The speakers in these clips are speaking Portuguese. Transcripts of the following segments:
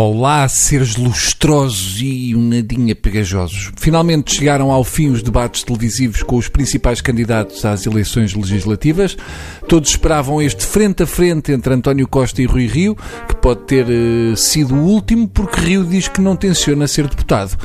Olá, seres lustrosos e um nadinha pegajosos. Finalmente chegaram ao fim os debates televisivos com os principais candidatos às eleições legislativas. Todos esperavam este frente a frente entre António Costa e Rui Rio, que pode ter uh, sido o último porque Rio diz que não tenciona ser deputado.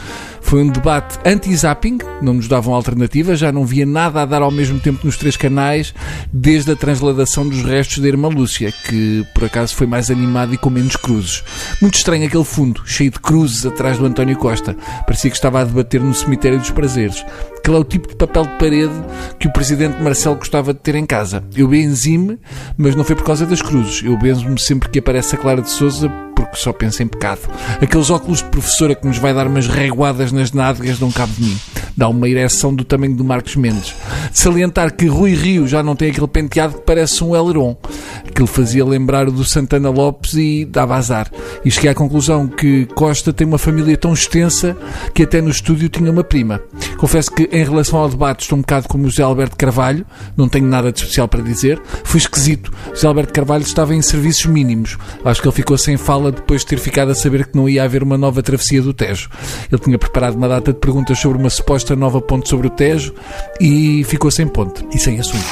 Foi um debate anti-zapping, não nos davam alternativa, já não via nada a dar ao mesmo tempo nos três canais, desde a transladação dos restos da Irmã Lúcia, que por acaso foi mais animado e com menos cruzes. Muito estranho aquele fundo, cheio de cruzes atrás do António Costa. Parecia que estava a debater no cemitério dos prazeres. Aquele é o tipo de papel de parede que o presidente Marcelo gostava de ter em casa. Eu benzi-me, mas não foi por causa das cruzes. Eu benzo-me sempre que aparece a Clara de Souza porque só penso em pecado. Aqueles óculos de professora que nos vai dar umas reguadas nas nádegas dão cabo de mim. Dá uma ereção do tamanho do Marcos Mendes. Salientar que Rui Rio já não tem aquele penteado que parece um aileron, que lhe fazia lembrar o do Santana Lopes e dava azar. E cheguei à conclusão que Costa tem uma família tão extensa que até no estúdio tinha uma prima. Confesso que em relação ao debate estou um bocado como o José Alberto Carvalho, não tenho nada de especial para dizer. Foi esquisito. José Alberto Carvalho estava em serviços mínimos. Acho que ele ficou sem fala depois de ter ficado a saber que não ia haver uma nova travessia do Tejo. Ele tinha preparado uma data de perguntas sobre uma suposta nova ponte sobre o Tejo e ficou sem ponte e sem assunto.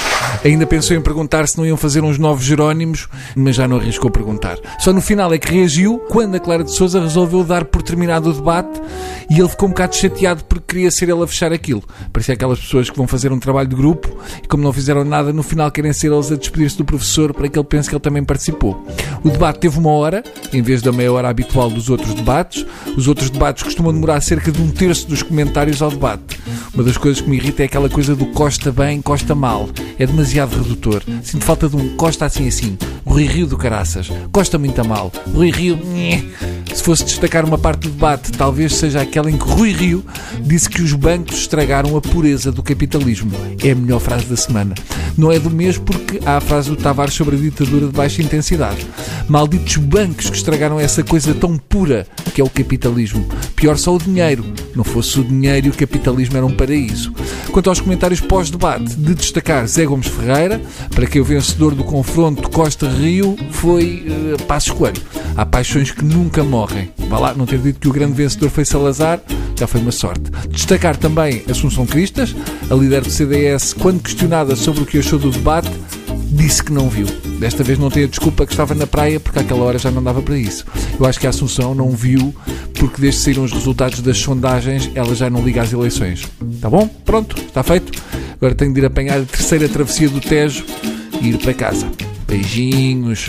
Ainda pensou em perguntar se não iam fazer uns novos Jerónimos, mas já não arriscou perguntar. Só no final é que reagiu quando a Clara de Souza resolveu dar por terminado o debate e ele ficou um bocado chateado porque queria ser ele a fechar aquilo. Parecia aquelas pessoas que vão fazer um trabalho de grupo e, como não fizeram nada, no final querem ser eles a despedir-se do professor para que ele pense que ele também participou. O debate teve uma hora, em vez da meia hora habitual dos outros debates. Os outros debates costumam demorar cerca de um terço dos comentários ao debate. Uma das coisas que me irrita é aquela coisa do costa bem, costa mal. É demasiado redutor. Sinto falta de um costa assim assim. Rui Rio do Caraças. Costa muito mal. Rui Rio. Se fosse destacar uma parte do debate, talvez seja aquela em que Rui Rio disse que os bancos estragaram a pureza do capitalismo. É a melhor frase da semana. Não é do mês porque há a frase do Tavares sobre a ditadura de baixa intensidade. Malditos bancos que estragaram essa coisa tão pura que é o capitalismo. Pior só o dinheiro. Não fosse o dinheiro o capitalismo era um paraíso. Quanto aos comentários pós-debate, de destacar Zé Gomes Ferreira, para quem o vencedor do confronto Costa-Rio foi uh, Passos Coelho. Há paixões que nunca morrem. Vá lá, não ter dito que o grande vencedor foi Salazar, já foi uma sorte. Destacar também Assunção Cristas, a líder do CDS, quando questionada sobre o que achou do debate, disse que não viu. Desta vez não tem a desculpa que estava na praia, porque àquela hora já não dava para isso. Eu acho que a Assunção não viu, porque desde que saíram os resultados das sondagens, ela já não liga às eleições. Tá bom? Pronto, está feito. Agora tenho de ir apanhar a terceira travessia do Tejo e ir para casa. Beijinhos.